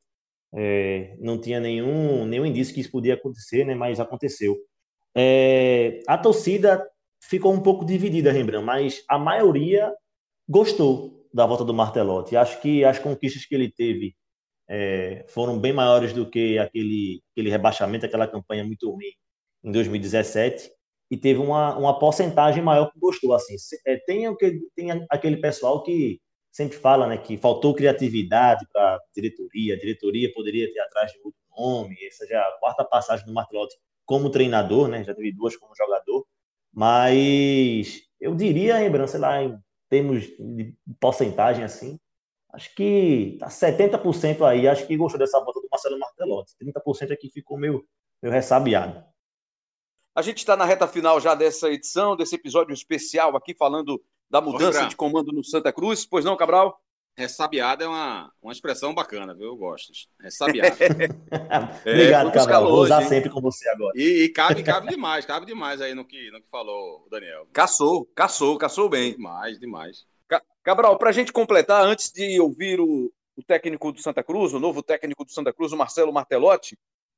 É, não tinha nenhum, nenhum indício que isso podia acontecer, né, mas aconteceu. É, a torcida ficou um pouco dividida, Rembrandt, mas a maioria gostou da volta do Martelotti. Acho que as conquistas que ele teve é, foram bem maiores do que aquele, aquele rebaixamento, aquela campanha muito ruim em 2017 e teve uma, uma porcentagem maior que gostou. Assim, é, tem, tem aquele pessoal que sempre fala né, que faltou criatividade para diretoria, a diretoria poderia ter atrás de outro nome, essa já é a quarta passagem do Martelotti como treinador, né, já teve duas como jogador, mas eu diria, lembrando, sei lá, em termos de porcentagem assim, acho que tá 70% aí, acho que gostou dessa volta do Marcelo Martelotti, 30% aqui ficou meio, meio ressabiado. A gente está na reta final já dessa edição, desse episódio especial aqui, falando da mudança de comando no Santa Cruz. Pois não, Cabral? Ressabiada é uma, uma expressão bacana, viu? Eu gosto. Ressabiada. é, (laughs) (laughs) Obrigado, Cabral. Vou usar hein? sempre com você agora. E, e, cabe, cabe demais, cabe demais aí no que, no que falou o Daniel. Caçou, caçou, caçou bem. Demais, demais. Cabral, para a gente completar, antes de ouvir o, o técnico do Santa Cruz, o novo técnico do Santa Cruz, o Marcelo Martelotti,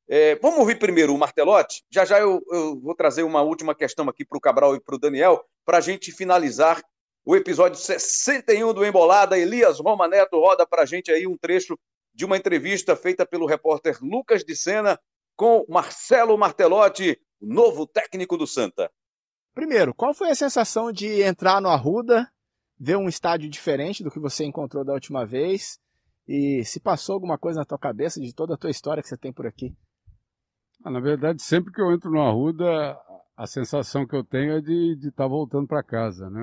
é, vamos ouvir primeiro o Martelotti. Já já eu, eu vou trazer uma última questão aqui para o Cabral e para o Daniel, para a gente finalizar o episódio 61 do Embolada. Elias Roma Neto roda para a gente aí um trecho de uma entrevista feita pelo repórter Lucas de Sena com Marcelo Martelotti, novo técnico do Santa. Primeiro, qual foi a sensação de entrar no Arruda, ver um estádio diferente do que você encontrou da última vez? E se passou alguma coisa na tua cabeça de toda a tua história que você tem por aqui? Ah, na verdade, sempre que eu entro no Arruda, a sensação que eu tenho é de estar tá voltando para casa, né?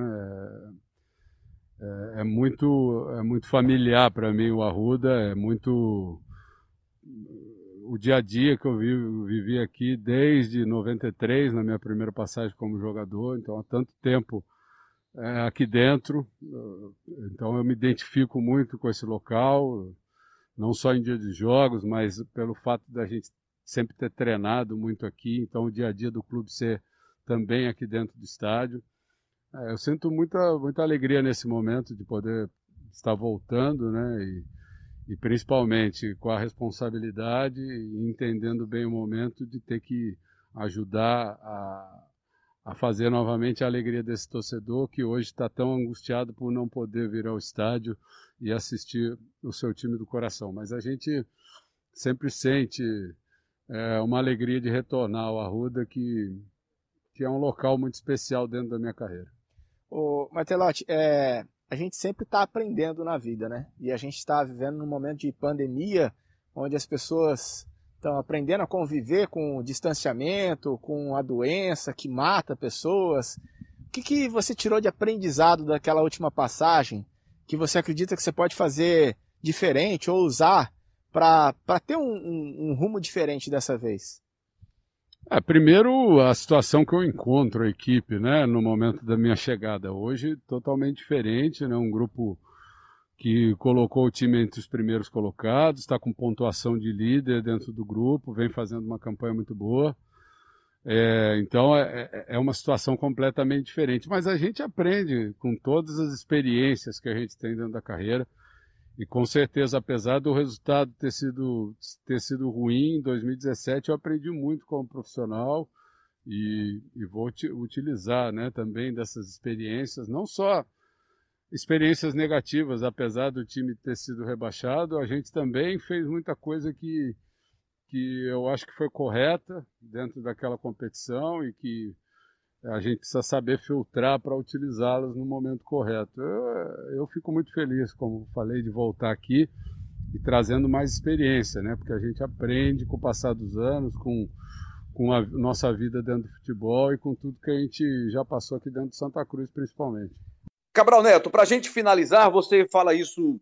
É, é, é, muito, é muito familiar para mim o Arruda, é muito o dia a dia que eu vivi, vivi aqui desde 93, na minha primeira passagem como jogador, então há tanto tempo é, aqui dentro, então eu me identifico muito com esse local, não só em dia de jogos, mas pelo fato da gente sempre ter treinado muito aqui, então o dia a dia do clube ser também aqui dentro do estádio. É, eu sinto muita, muita alegria nesse momento de poder estar voltando, né? E, e principalmente com a responsabilidade e entendendo bem o momento de ter que ajudar a, a fazer novamente a alegria desse torcedor que hoje está tão angustiado por não poder vir ao estádio e assistir o seu time do coração. Mas a gente sempre sente é uma alegria de retornar ao Arruda, que, que é um local muito especial dentro da minha carreira. O Martelotti, é, a gente sempre está aprendendo na vida, né? E a gente está vivendo num momento de pandemia, onde as pessoas estão aprendendo a conviver com o distanciamento, com a doença que mata pessoas. O que, que você tirou de aprendizado daquela última passagem que você acredita que você pode fazer diferente ou usar para ter um, um, um, rumo diferente dessa vez? É, primeiro, a situação que eu encontro a equipe né, no momento da minha chegada. Hoje, totalmente diferente, né, um grupo que colocou o time entre os primeiros colocados, está com pontuação de líder dentro do grupo, vem fazendo uma campanha muito boa. É, então é, é, é uma situação completamente diferente. Mas a gente aprende com todas as experiências que a gente tem dentro da carreira. E com certeza, apesar do resultado ter sido, ter sido ruim em 2017, eu aprendi muito como profissional e, e vou utilizar né, também dessas experiências, não só experiências negativas, apesar do time ter sido rebaixado, a gente também fez muita coisa que, que eu acho que foi correta dentro daquela competição e que a gente precisa saber filtrar para utilizá-las no momento correto. Eu, eu fico muito feliz, como falei, de voltar aqui e trazendo mais experiência, né? Porque a gente aprende com o passar dos anos, com, com a nossa vida dentro do futebol e com tudo que a gente já passou aqui dentro de Santa Cruz, principalmente. Cabral Neto, para a gente finalizar, você fala isso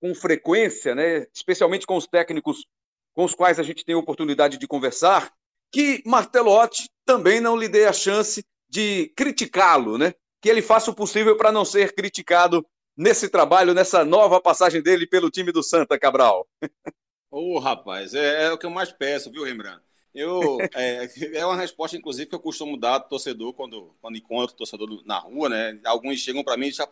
com frequência, né? Especialmente com os técnicos com os quais a gente tem a oportunidade de conversar que Martelotti também não lhe dê a chance de criticá-lo, né? Que ele faça o possível para não ser criticado nesse trabalho, nessa nova passagem dele pelo time do Santa Cabral. Ô, oh, rapaz, é, é, o que eu mais peço, viu, Rembrandt? Eu, (laughs) é, é uma resposta, inclusive, que eu costumo dar ao torcedor quando, quando encontro o torcedor na rua, né? Alguns chegam para mim e dizem,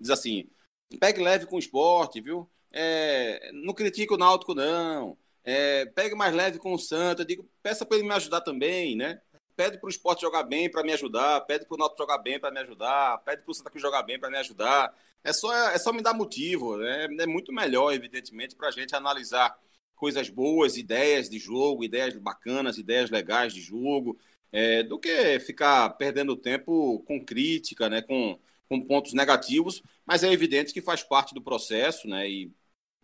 diz assim: pegue leve com o esporte, viu? É, não critique o Náutico, não. É, pegue mais leve com o Santa. Digo, peça para ele me ajudar também, né? Pede para o esporte jogar bem para me ajudar, pede para o Náutico jogar bem para me ajudar, pede para o Santa Cruz jogar bem para me ajudar. É só, é só me dar motivo. Né? É muito melhor, evidentemente, para a gente analisar coisas boas, ideias de jogo, ideias bacanas, ideias legais de jogo, é, do que ficar perdendo tempo com crítica, né? com, com pontos negativos. Mas é evidente que faz parte do processo, né? E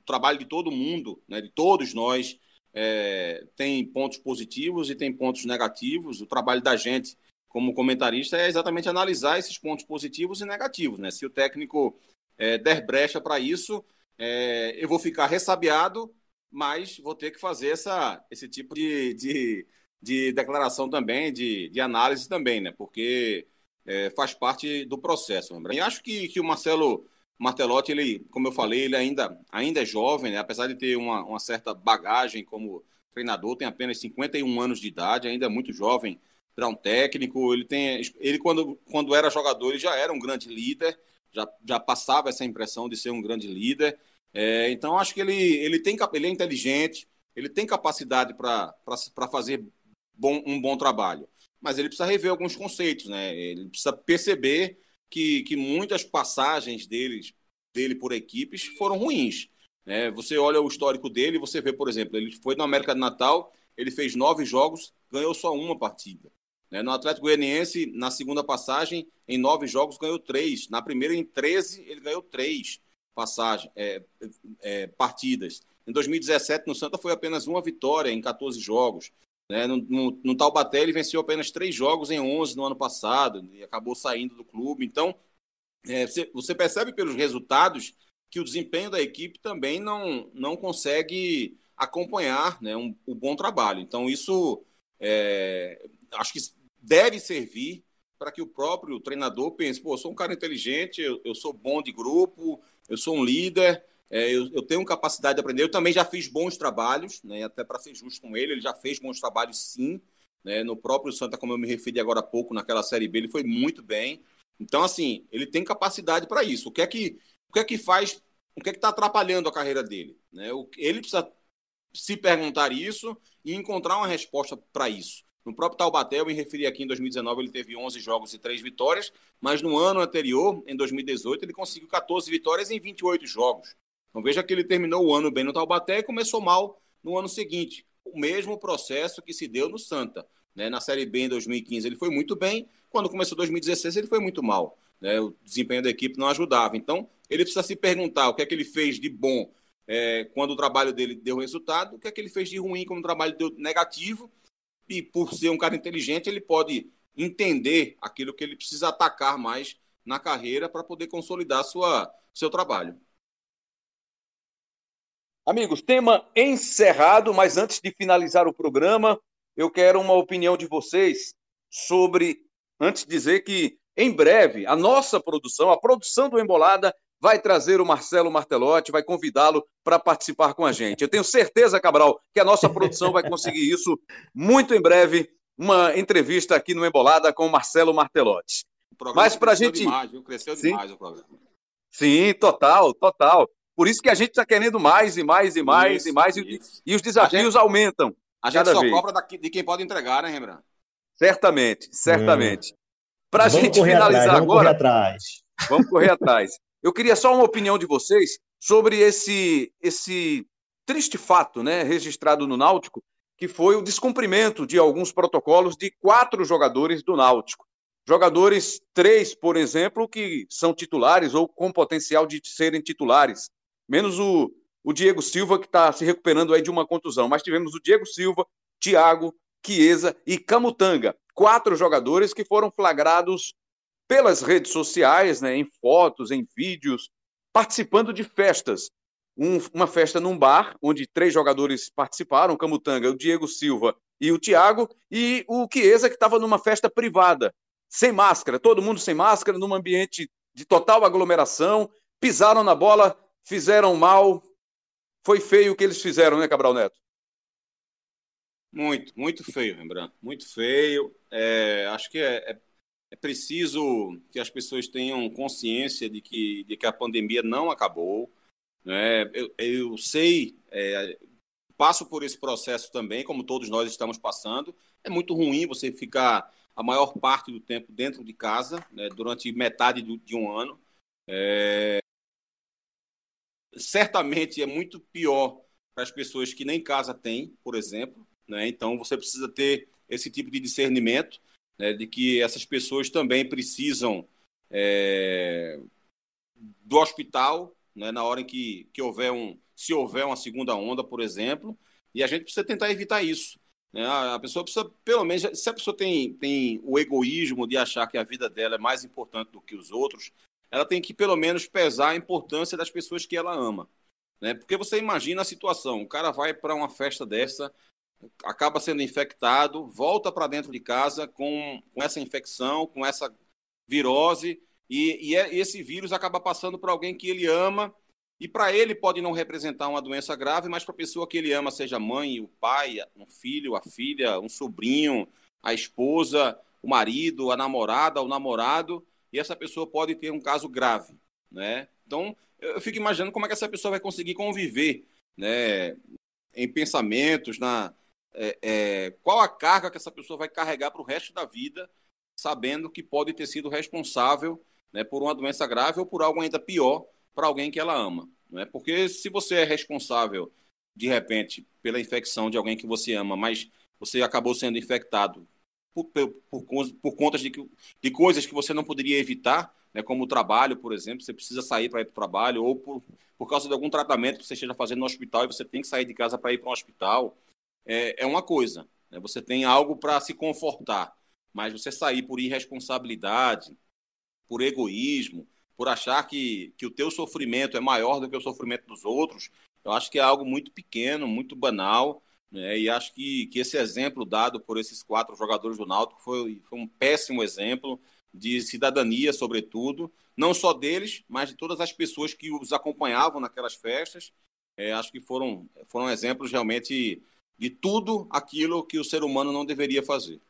o trabalho de todo mundo, né? de todos nós, é, tem pontos positivos e tem pontos negativos. O trabalho da gente como comentarista é exatamente analisar esses pontos positivos e negativos. Né? Se o técnico é, der brecha para isso, é, eu vou ficar ressabiado, mas vou ter que fazer essa, esse tipo de, de, de declaração também, de, de análise também, né? porque é, faz parte do processo. E acho que, que o Marcelo Martelotti, ele, como eu falei, ele ainda, ainda é jovem, né? apesar de ter uma, uma certa bagagem como treinador, tem apenas 51 anos de idade, ainda é muito jovem para um técnico. Ele tem, ele quando, quando era jogador, ele já era um grande líder, já, já passava essa impressão de ser um grande líder. É, então acho que ele, ele tem ele é inteligente, ele tem capacidade para fazer bom, um bom trabalho, mas ele precisa rever alguns conceitos, né? Ele precisa perceber que, que muitas passagens deles, dele por equipes foram ruins. Né? Você olha o histórico dele, você vê, por exemplo, ele foi na América do Natal, ele fez nove jogos, ganhou só uma partida. Né? No Atlético Goianiense, na segunda passagem, em nove jogos, ganhou três. Na primeira, em 13, ele ganhou três passagem, é, é, partidas. Em 2017, no Santa, foi apenas uma vitória em 14 jogos. Né? No, no, no Taubaté, ele venceu apenas três jogos em 11 no ano passado e acabou saindo do clube. Então, é, você, você percebe pelos resultados que o desempenho da equipe também não, não consegue acompanhar né, um, o bom trabalho. Então, isso é, acho que deve servir para que o próprio treinador pense: pô, eu sou um cara inteligente, eu, eu sou bom de grupo, eu sou um líder, é, eu, eu, tenho capacidade de aprender. Eu também já fiz bons trabalhos, né, até para ser justo com ele, ele já fez bons trabalhos sim. Né, no próprio Santa, como eu me referi agora há pouco, naquela Série B, ele foi muito bem. Então, assim, ele tem capacidade para isso. O que é que, o que é que faz, o que é que está atrapalhando a carreira dele? Né? Ele precisa se perguntar isso e encontrar uma resposta para isso. No próprio Taubaté, eu me referi aqui em 2019, ele teve 11 jogos e 3 vitórias, mas no ano anterior, em 2018, ele conseguiu 14 vitórias em 28 jogos. Então veja que ele terminou o ano bem no Taubaté e começou mal no ano seguinte. O mesmo processo que se deu no Santa. Né? Na Série B em 2015 ele foi muito bem, quando começou 2016 ele foi muito mal. Né? O desempenho da equipe não ajudava. Então ele precisa se perguntar o que é que ele fez de bom é, quando o trabalho dele deu resultado, o que é que ele fez de ruim quando o trabalho deu negativo. E por ser um cara inteligente, ele pode entender aquilo que ele precisa atacar mais na carreira para poder consolidar sua, seu trabalho. Amigos, tema encerrado, mas antes de finalizar o programa, eu quero uma opinião de vocês sobre, antes de dizer que em breve a nossa produção, a produção do Embolada, vai trazer o Marcelo Martelotti, vai convidá-lo para participar com a gente. Eu tenho certeza, Cabral, que a nossa produção vai conseguir isso muito em breve, uma entrevista aqui no Embolada com o Marcelo Martelotti. Mas para a gente. Demais, viu? Cresceu demais Sim? o programa. Sim, total, total. Por isso que a gente está querendo mais e mais e mais isso, e mais, e, e, os desafios gente, aumentam. A gente só vez. cobra de quem pode entregar, né, Rembrandt? Certamente, certamente. Hum. Para a gente finalizar atrás, agora. Vamos correr atrás. Vamos correr atrás. Eu queria só uma opinião de vocês sobre esse, esse triste fato né, registrado no Náutico, que foi o descumprimento de alguns protocolos de quatro jogadores do Náutico. Jogadores, três, por exemplo, que são titulares ou com potencial de serem titulares menos o, o Diego Silva, que está se recuperando aí de uma contusão. Mas tivemos o Diego Silva, Thiago, Chiesa e Camutanga. Quatro jogadores que foram flagrados pelas redes sociais, né, em fotos, em vídeos, participando de festas. Um, uma festa num bar, onde três jogadores participaram, o Camutanga, o Diego Silva e o Thiago, e o Chiesa, que estava numa festa privada, sem máscara, todo mundo sem máscara, num ambiente de total aglomeração, pisaram na bola, fizeram mal. Foi feio o que eles fizeram, né, Cabral Neto? Muito, muito feio, Rembrandt. Muito feio. É, acho que é, é, É preciso que as pessoas tenham consciência de que, de que a pandemia não acabou. Né? Eu, eu sei, é, passo por esse processo também, como todos nós estamos passando. É muito ruim você ficar a maior parte do tempo dentro de casa, né, durante metade do, de um ano. É... Certamente é muito pior para as pessoas que nem casa têm, por exemplo. Né? Então você precisa ter esse tipo de discernimento né, de que essas pessoas também precisam é, do hospital né, na hora em que, que houver um, se houver uma segunda onda, por exemplo, e a gente precisa tentar evitar isso. Né? A pessoa precisa, pelo menos, se a pessoa tem, tem o egoísmo de achar que a vida dela é mais importante do que os outros, ela tem que, pelo menos, pesar a importância das pessoas que ela ama. Né? Porque você imagina a situação: o cara vai para uma festa dessa, acaba sendo infectado, volta para dentro de casa com, com essa infecção, com essa virose, e, e é, esse vírus acaba passando para alguém que ele ama, e para ele pode não representar uma doença grave, mas para a pessoa que ele ama, seja a mãe, o pai, um filho, a filha, um sobrinho, a esposa, o marido, a namorada, o namorado, e essa pessoa pode ter um caso grave, né? Então, eu fico imaginando como é que essa pessoa vai conseguir conviver, né, em pensamentos, na, é, é, qual a carga que essa pessoa vai carregar para o resto da vida, sabendo que pode ter sido responsável né, por uma doença grave ou por algo ainda pior para alguém que ela ama. Né? Porque se você é responsável, de repente, pela infecção de alguém que você ama, mas você acabou sendo infectado por, por, por conta de, de coisas que você não poderia evitar, né, como o trabalho, por exemplo, você precisa sair para ir para o trabalho, ou por, por causa de algum tratamento que você esteja fazendo no hospital e você tem que sair de casa para ir para um hospital, é, é uma coisa. Né? Você tem algo para se confortar, mas você sair por irresponsabilidade, por egoísmo, por achar que, que o teu sofrimento é maior do que o sofrimento dos outros, eu acho que é algo muito pequeno, muito banal, né? e acho que, que esse exemplo dado por esses quatro jogadores do Náutico foi, foi um péssimo exemplo de cidadania, sobretudo, não só deles, mas de todas as pessoas que os acompanhavam naquelas festas. É, acho que foram, foram exemplos realmente de tudo aquilo que o ser humano não deveria fazer.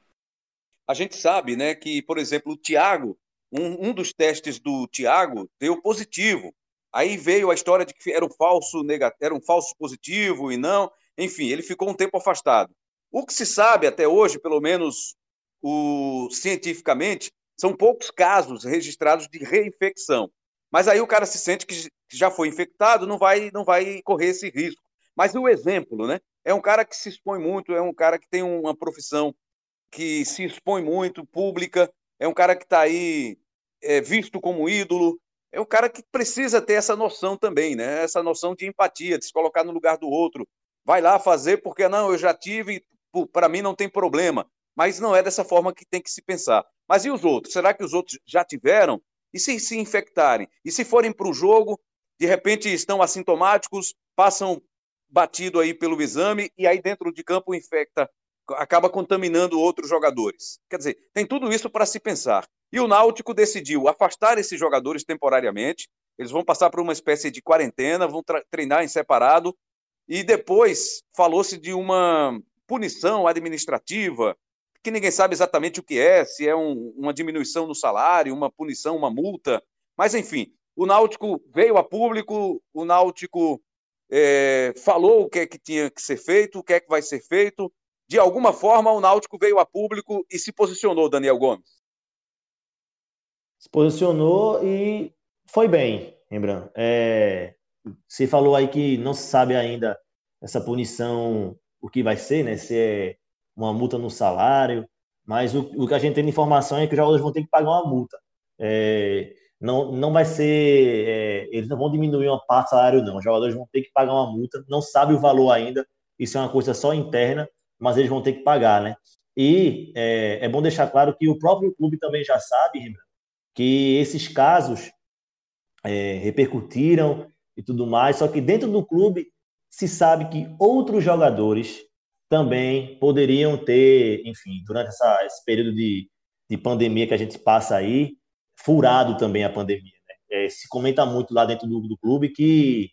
A gente sabe, né, que, por exemplo, o Tiago, um, um dos testes do Tiago deu positivo. Aí veio a história de que era um falso negativo, era um falso positivo e não, enfim, ele ficou um tempo afastado. O que se sabe até hoje, pelo menos o, cientificamente, são poucos casos registrados de reinfecção. Mas aí o cara se sente que já foi infectado, não vai, não vai correr esse risco. Mas o exemplo, né? É um cara que se expõe muito, é um cara que tem uma profissão que se expõe muito, pública, é um cara que está aí é, visto como ídolo, é um cara que precisa ter essa noção também, né? Essa noção de empatia, de se colocar no lugar do outro. Vai lá fazer porque não, eu já tive, para mim não tem problema. Mas não é dessa forma que tem que se pensar. Mas e os outros? Será que os outros já tiveram? E se se infectarem? E se forem para o jogo, de repente estão assintomáticos, passam batido aí pelo exame e aí dentro de campo infecta, acaba contaminando outros jogadores. Quer dizer, tem tudo isso para se pensar. E o Náutico decidiu afastar esses jogadores temporariamente. Eles vão passar por uma espécie de quarentena, vão treinar em separado. E depois falou-se de uma punição administrativa, que ninguém sabe exatamente o que é, se é um, uma diminuição no salário, uma punição, uma multa. Mas, enfim, o Náutico veio a público, o Náutico é, falou o que é que tinha que ser feito, o que é que vai ser feito. De alguma forma, o Náutico veio a público e se posicionou, Daniel Gomes. Se posicionou e foi bem, lembrando. É, você falou aí que não se sabe ainda essa punição, o que vai ser, né? Se é uma multa no salário, mas o, o que a gente tem de informação é que os jogadores vão ter que pagar uma multa. É, não, não vai ser. É, eles não vão diminuir uma parte do salário, não. Os jogadores vão ter que pagar uma multa, não sabe o valor ainda, isso é uma coisa só interna, mas eles vão ter que pagar, né? E é, é bom deixar claro que o próprio clube também já sabe, que esses casos é, repercutiram e tudo mais, só que dentro do clube se sabe que outros jogadores também poderiam ter, enfim, durante essa, esse período de, de pandemia que a gente passa aí, furado também a pandemia. Né? É, se comenta muito lá dentro do, do clube que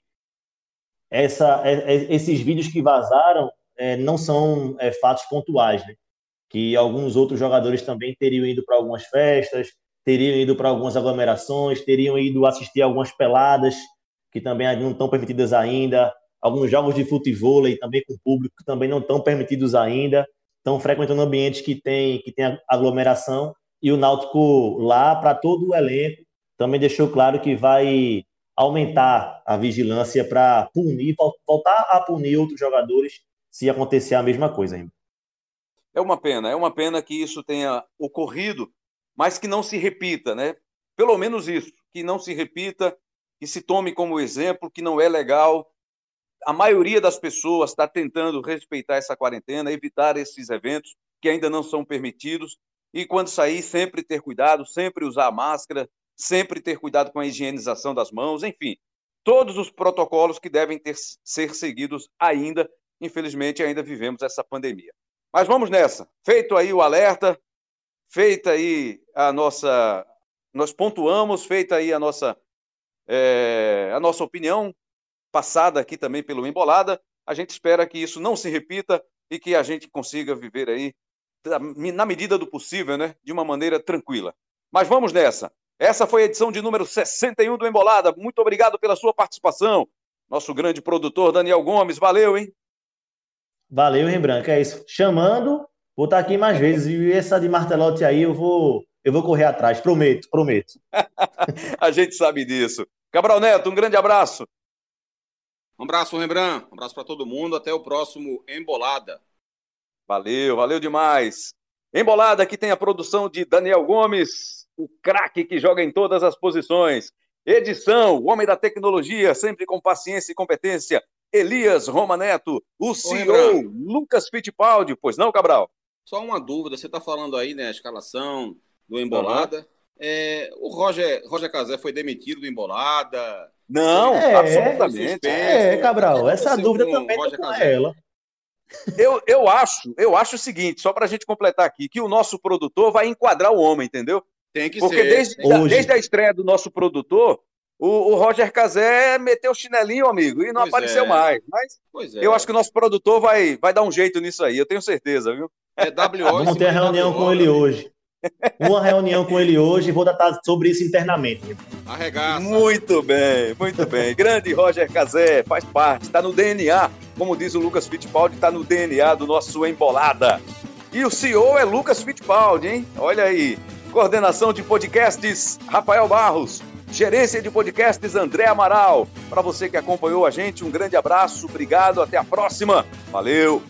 essa, é, é, esses vídeos que vazaram é, não são é, fatos pontuais. Né? que alguns outros jogadores também teriam ido para algumas festas, teriam ido para algumas aglomerações, teriam ido assistir algumas peladas que também não estão permitidas ainda, alguns jogos de futebol e também com público que também não estão permitidos ainda, estão frequentando ambientes que tem que tem aglomeração e o Náutico lá para todo o elenco também deixou claro que vai aumentar a vigilância para punir, voltar a punir outros jogadores se acontecer a mesma coisa ainda. É uma pena, é uma pena que isso tenha ocorrido, mas que não se repita, né? Pelo menos isso, que não se repita, que se tome como exemplo, que não é legal. A maioria das pessoas está tentando respeitar essa quarentena, evitar esses eventos que ainda não são permitidos. E quando sair, sempre ter cuidado, sempre usar máscara, sempre ter cuidado com a higienização das mãos, enfim, todos os protocolos que devem ter, ser seguidos ainda. Infelizmente, ainda vivemos essa pandemia. Mas vamos nessa. Feito aí o alerta, feita aí a nossa. Nós pontuamos, feita aí a nossa, é, a nossa opinião, passada aqui também pelo Embolada. A gente espera que isso não se repita e que a gente consiga viver aí, na medida do possível, né, de uma maneira tranquila. Mas vamos nessa. Essa foi a edição de número 61 do Embolada. Muito obrigado pela sua participação. Nosso grande produtor Daniel Gomes, valeu, hein? Valeu, Rembrandt, é isso. Chamando, vou estar aqui mais vezes. E essa de martelote aí eu vou, eu vou correr atrás, prometo, prometo. (laughs) a gente sabe disso. Cabral Neto, um grande abraço. Um abraço, Rembrandt. Um abraço para todo mundo. Até o próximo Embolada. Valeu, valeu demais. Embolada, aqui tem a produção de Daniel Gomes o craque que joga em todas as posições. Edição, o homem da tecnologia, sempre com paciência e competência. Elias Roma Neto, o CEO, Lucas Fittipaldi. Pois não, Cabral? Só uma dúvida, você está falando aí, né, a escalação do Embolada. Uhum. É, o Roger, Roger Cazé foi demitido do Embolada? Não, é, absolutamente. É, Cabral, essa dúvida também Roger com ela. Eu, eu acho, eu acho o seguinte, só para a gente completar aqui, que o nosso produtor vai enquadrar o homem, entendeu? Tem que Porque ser. Desde, a, desde a estreia do nosso produtor, o, o, Roger Cazé meteu o chinelinho, amigo, e não pois apareceu é. mais. Mas é. eu acho que o nosso produtor vai, vai dar um jeito nisso aí, eu tenho certeza, viu? É WO. Vamos ter a reunião com ele hoje. Uma reunião com ele hoje e vou tratar sobre isso internamente. Arregaça. Muito bem, muito bem. Grande Roger Cazé, faz parte, está no DNA, como diz o Lucas Fittipaldi, está no DNA do nosso Embolada. E o CEO é Lucas Fittipaldi, hein? Olha aí. Coordenação de podcasts, Rafael Barros. Gerência de podcasts, André Amaral. Para você que acompanhou a gente, um grande abraço, obrigado, até a próxima. Valeu!